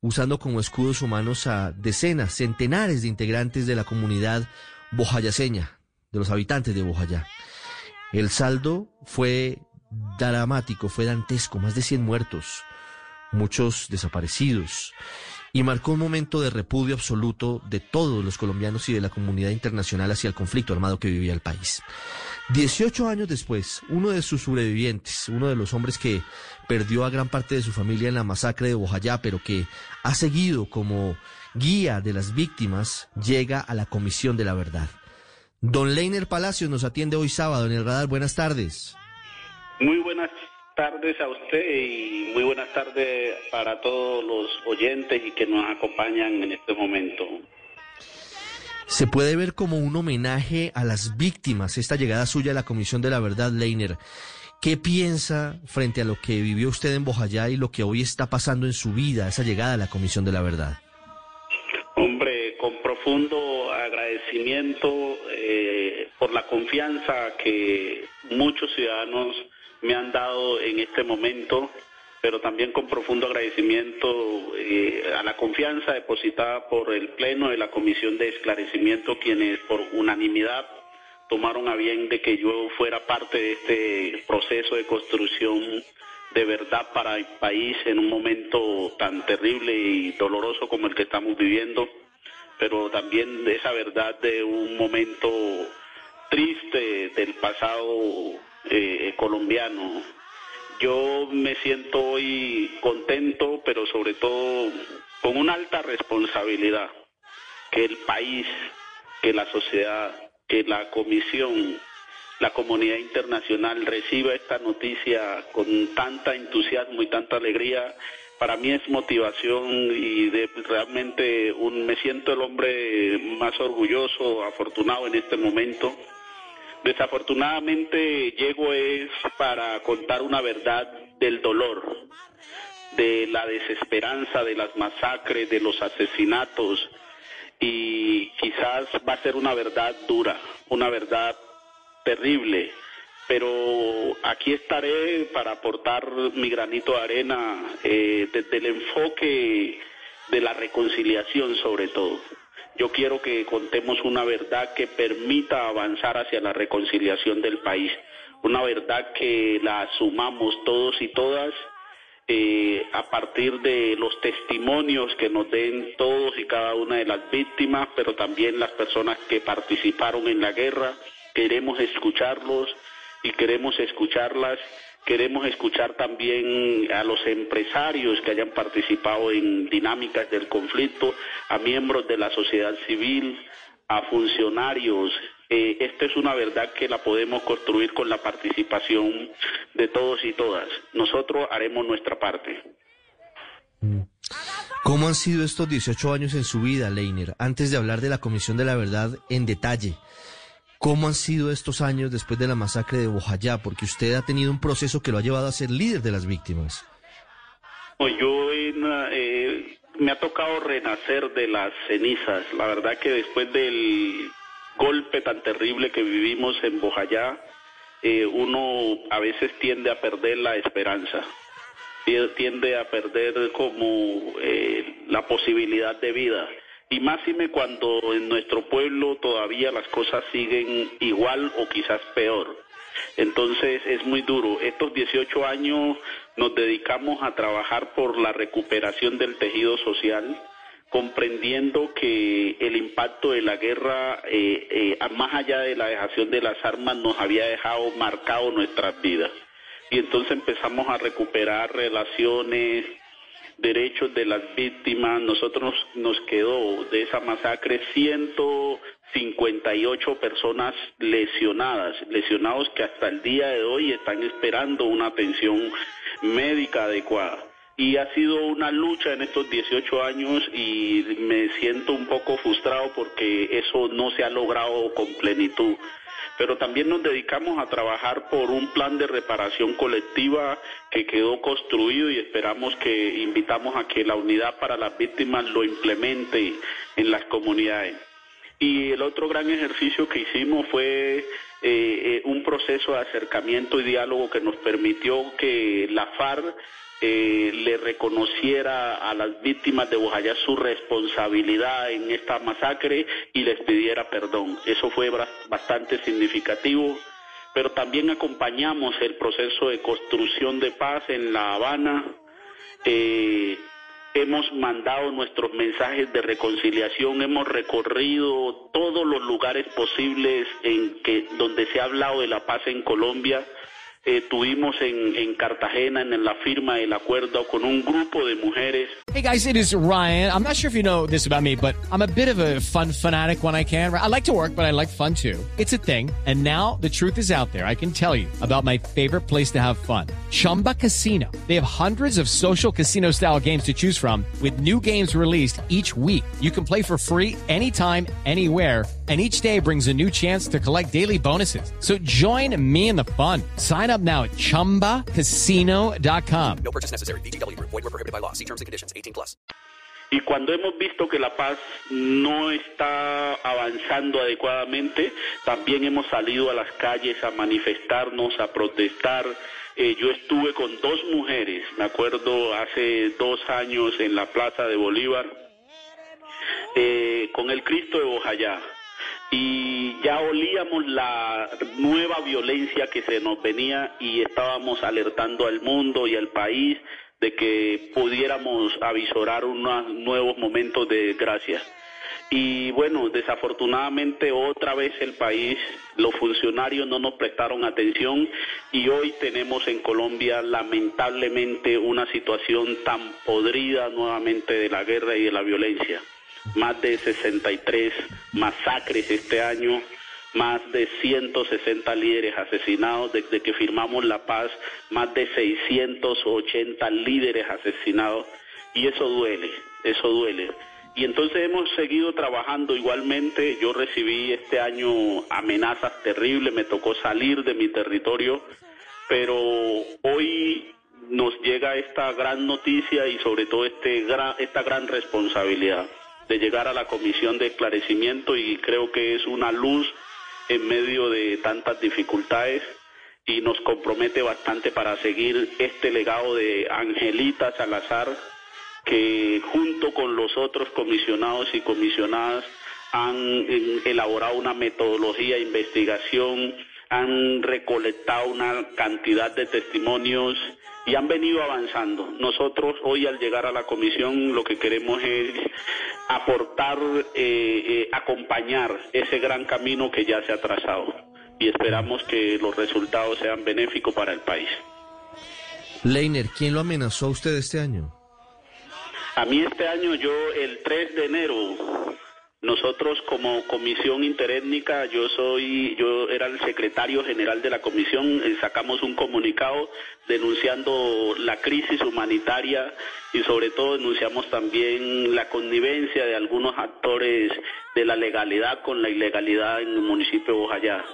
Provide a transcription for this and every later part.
Usando como escudos humanos a decenas, centenares de integrantes de la comunidad bojayaseña, de los habitantes de Bojayá. El saldo fue dramático, fue dantesco, más de 100 muertos, muchos desaparecidos, y marcó un momento de repudio absoluto de todos los colombianos y de la comunidad internacional hacia el conflicto armado que vivía el país. 18 años después, uno de sus sobrevivientes, uno de los hombres que perdió a gran parte de su familia en la masacre de Bojayá, pero que ha seguido como guía de las víctimas, llega a la Comisión de la Verdad. Don Leiner Palacios nos atiende hoy sábado en el radar. Buenas tardes. Muy buenas tardes a usted y muy buenas tardes para todos los oyentes y que nos acompañan en este momento. Se puede ver como un homenaje a las víctimas esta llegada suya a la Comisión de la Verdad, Leiner. ¿Qué piensa frente a lo que vivió usted en Bojayá y lo que hoy está pasando en su vida, esa llegada a la Comisión de la Verdad? Hombre, con profundo agradecimiento eh, por la confianza que muchos ciudadanos me han dado en este momento, pero también con profundo agradecimiento eh, a la confianza depositada por el Pleno de la Comisión de Esclarecimiento, quienes por unanimidad tomaron a bien de que yo fuera parte de este proceso de construcción de verdad para el país en un momento tan terrible y doloroso como el que estamos viviendo, pero también de esa verdad de un momento triste del pasado eh, colombiano. Yo me siento hoy contento, pero sobre todo con una alta responsabilidad, que el país, que la sociedad, que la comisión, la comunidad internacional reciba esta noticia con tanta entusiasmo y tanta alegría. Para mí es motivación y de, realmente un, me siento el hombre más orgulloso, afortunado en este momento Desafortunadamente llego es para contar una verdad del dolor, de la desesperanza, de las masacres, de los asesinatos y quizás va a ser una verdad dura, una verdad terrible, pero aquí estaré para aportar mi granito de arena eh, desde el enfoque de la reconciliación sobre todo. Yo quiero que contemos una verdad que permita avanzar hacia la reconciliación del país, una verdad que la asumamos todos y todas eh, a partir de los testimonios que nos den todos y cada una de las víctimas, pero también las personas que participaron en la guerra. Queremos escucharlos y queremos escucharlas Queremos escuchar también a los empresarios que hayan participado en dinámicas del conflicto, a miembros de la sociedad civil, a funcionarios. Eh, esta es una verdad que la podemos construir con la participación de todos y todas. Nosotros haremos nuestra parte. ¿Cómo han sido estos 18 años en su vida, Leiner? Antes de hablar de la Comisión de la Verdad en detalle, ¿Cómo han sido estos años después de la masacre de Bojayá? Porque usted ha tenido un proceso que lo ha llevado a ser líder de las víctimas. Yo eh, me ha tocado renacer de las cenizas. La verdad que después del golpe tan terrible que vivimos en Bojayá, eh, uno a veces tiende a perder la esperanza, tiende a perder como eh, la posibilidad de vida y máxime cuando en nuestro pueblo todavía las cosas siguen igual o quizás peor. Entonces es muy duro. Estos 18 años nos dedicamos a trabajar por la recuperación del tejido social, comprendiendo que el impacto de la guerra, eh, eh, más allá de la dejación de las armas, nos había dejado marcado nuestras vidas. Y entonces empezamos a recuperar relaciones, derechos de las víctimas. Nosotros nos quedó de esa masacre 158 personas lesionadas, lesionados que hasta el día de hoy están esperando una atención médica adecuada. y ha sido una lucha en estos 18 años y me siento un poco frustrado porque eso no se ha logrado con plenitud. Pero también nos dedicamos a trabajar por un plan de reparación colectiva que quedó construido y esperamos que invitamos a que la unidad para las víctimas lo implemente en las comunidades. Y el otro gran ejercicio que hicimos fue eh, eh, un proceso de acercamiento y diálogo que nos permitió que la FARC eh, le reconociera a las víctimas de Bojayá su responsabilidad en esta masacre y les pidiera perdón. Eso fue bastante significativo, pero también acompañamos el proceso de construcción de paz en La Habana. Hemos mandado nuestros mensajes de reconciliación, hemos recorrido todos los lugares posibles en que donde se ha hablado de la paz en Colombia eh, tuvimos en, en Cartagena en la firma del acuerdo con un grupo de mujeres. Hey guys, it is Ryan. I'm not sure if you know this about me, but I'm a bit of a fun fanatic when I can. I like to work, but I like fun too. It's a thing. And now the truth is out there. I can tell you about my favorite place to have fun. Chumba Casino. They have hundreds of social casino style games to choose from with new games released each week. You can play for free anytime, anywhere and each day brings a new chance to collect daily bonuses. So join me in the fun. Sign up now at ChumbaCasino.com. No purchase necessary. BGW. Void were prohibited by law. See terms and conditions. 18 plus. Y cuando hemos visto que la paz no está avanzando adecuadamente, también hemos salido a las calles a manifestarnos, a protestar. Eh, yo estuve con dos mujeres, me acuerdo hace dos años en la Plaza de Bolívar, eh, con el Cristo de Bojayá y ya olíamos la nueva violencia que se nos venía y estábamos alertando al mundo y al país de que pudiéramos avisorar unos nuevos momentos de desgracia. Y bueno, desafortunadamente otra vez el país, los funcionarios no nos prestaron atención y hoy tenemos en Colombia lamentablemente una situación tan podrida nuevamente de la guerra y de la violencia más de 63 masacres este año, más de 160 líderes asesinados. Desde que firmamos la paz, más de 680 líderes asesinados. Y eso duele, eso duele. Y entonces hemos seguido trabajando igualmente. Yo recibí este año amenazas terribles, me tocó salir de mi territorio, pero hoy nos llega esta gran noticia y sobre todo este esta gran responsabilidad de llegar a la comisión de esclarecimiento y creo que es una luz en medio de tantas dificultades y nos compromete bastante para seguir este legado de Angelita Salazar, que junto con los otros comisionados y comisionadas han elaborado una metodología de investigación, han recolectado una cantidad de testimonios y han venido avanzando. Nosotros hoy al llegar a la comisión lo que queremos es aportar, eh, eh, acompañar ese gran camino que ya se ha trazado y esperamos que los resultados sean benéficos para el país. Leiner, ¿quién lo amenazó a usted este año? A mí este año yo el 3 de enero nosotros como comisión interétnica, yo soy, yo era el secretario general de la comisión, eh, sacamos un comunicado denunciando la crisis humanitaria y sobre todo denunciamos también la connivencia de algunos actores de la legalidad con la ilegalidad en el municipio de Bojayá.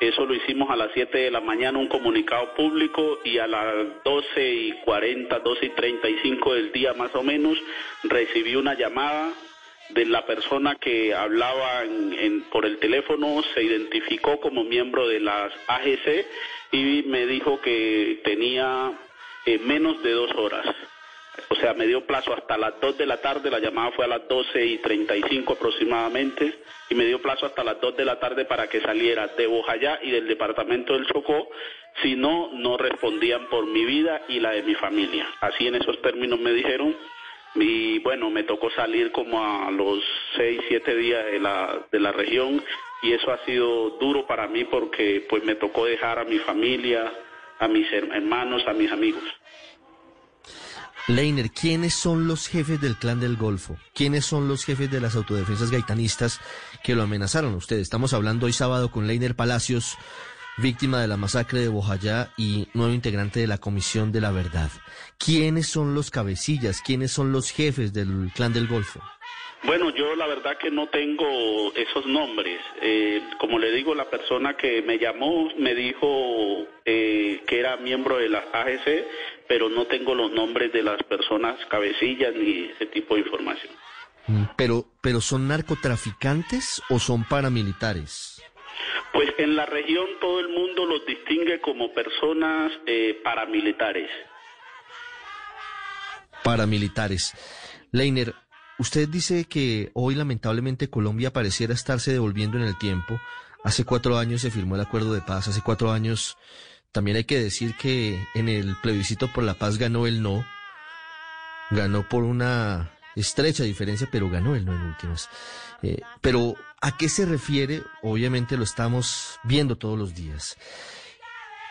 Eso lo hicimos a las 7 de la mañana, un comunicado público, y a las 12 y 40, 12 y 35 del día más o menos, recibí una llamada de la persona que hablaba en, por el teléfono se identificó como miembro de las AGC y me dijo que tenía eh, menos de dos horas. O sea, me dio plazo hasta las dos de la tarde, la llamada fue a las doce y treinta y cinco aproximadamente, y me dio plazo hasta las dos de la tarde para que saliera de Bojayá y del departamento del Chocó, si no, no respondían por mi vida y la de mi familia. Así en esos términos me dijeron, y bueno, me tocó salir como a los seis, siete días de la, de la región y eso ha sido duro para mí porque pues me tocó dejar a mi familia, a mis hermanos, a mis amigos. Leiner, ¿quiénes son los jefes del clan del Golfo? ¿Quiénes son los jefes de las autodefensas gaitanistas que lo amenazaron a usted? Estamos hablando hoy sábado con Leiner Palacios víctima de la masacre de Bojayá y nuevo integrante de la Comisión de la Verdad. ¿Quiénes son los cabecillas? ¿Quiénes son los jefes del Clan del Golfo? Bueno, yo la verdad que no tengo esos nombres. Eh, como le digo, la persona que me llamó me dijo eh, que era miembro de la AGC, pero no tengo los nombres de las personas cabecillas ni ese tipo de información. Mm, pero, pero son narcotraficantes o son paramilitares? Pues en la región todo el mundo los distingue como personas eh, paramilitares. Paramilitares. Leiner, usted dice que hoy lamentablemente Colombia pareciera estarse devolviendo en el tiempo. Hace cuatro años se firmó el acuerdo de paz, hace cuatro años también hay que decir que en el plebiscito por la paz ganó el no, ganó por una estrecha diferencia, pero ganó el no en últimas. Eh, pero ¿a qué se refiere? Obviamente lo estamos viendo todos los días.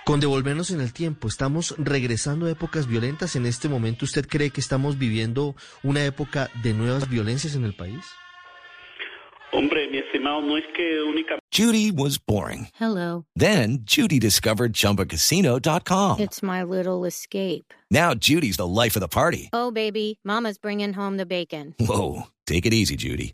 Con devolvernos en el tiempo, ¿estamos regresando a épocas violentas en este momento? ¿Usted cree que estamos viviendo una época de nuevas violencias en el país? Hombre, mi estimado, no es que únicamente... Judy was boring. Hello. Then Judy discovered ChumbaCasino.com. It's my little escape. Now Judy's the life of the party. Oh, baby, mama's bringing home the bacon. Whoa, take it easy, Judy.